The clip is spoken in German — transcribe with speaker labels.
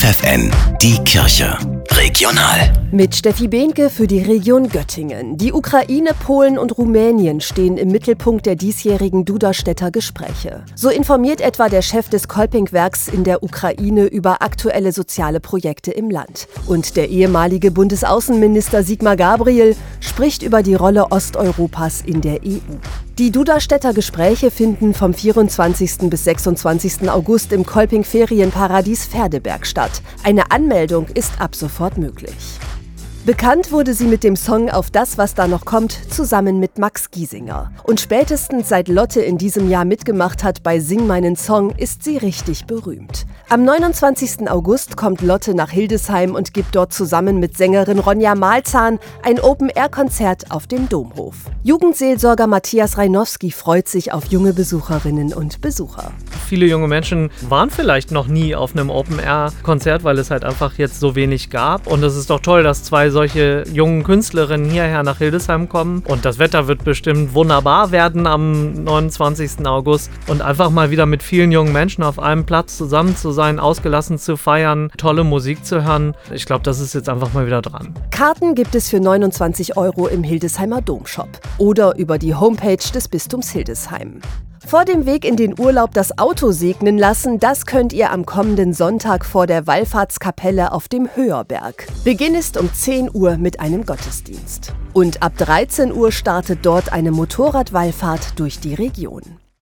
Speaker 1: FFN, die Kirche. Regional.
Speaker 2: Mit Steffi Behnke für die Region Göttingen. Die Ukraine, Polen und Rumänien stehen im Mittelpunkt der diesjährigen Duderstädter Gespräche. So informiert etwa der Chef des Kolpingwerks in der Ukraine über aktuelle soziale Projekte im Land. Und der ehemalige Bundesaußenminister Sigmar Gabriel spricht über die Rolle Osteuropas in der EU. Die Duderstädter Gespräche finden vom 24. bis 26. August im Kolping Ferienparadies Pferdeberg statt. Eine Anmeldung ist ab sofort möglich. Bekannt wurde sie mit dem Song Auf das, was da noch kommt, zusammen mit Max Giesinger. Und spätestens seit Lotte in diesem Jahr mitgemacht hat bei Sing meinen Song, ist sie richtig berühmt. Am 29. August kommt Lotte nach Hildesheim und gibt dort zusammen mit Sängerin Ronja Malzahn ein Open-Air-Konzert auf dem Domhof. Jugendseelsorger Matthias Reinowski freut sich auf junge Besucherinnen und Besucher.
Speaker 3: Viele junge Menschen waren vielleicht noch nie auf einem Open-Air-Konzert, weil es halt einfach jetzt so wenig gab. Und es ist doch toll, dass zwei solche jungen Künstlerinnen hierher nach Hildesheim kommen. Und das Wetter wird bestimmt wunderbar werden am 29. August. Und einfach mal wieder mit vielen jungen Menschen auf einem Platz zusammen zu sein, ausgelassen zu feiern, tolle Musik zu hören. Ich glaube, das ist jetzt einfach mal wieder dran.
Speaker 2: Karten gibt es für 29 Euro im Hildesheimer Domshop oder über die Homepage des Bistums Hildesheim. Vor dem Weg in den Urlaub das Auto segnen lassen, das könnt ihr am kommenden Sonntag vor der Wallfahrtskapelle auf dem Höherberg. Beginn ist um 10 Uhr mit einem Gottesdienst. Und ab 13 Uhr startet dort eine Motorradwallfahrt durch die Region.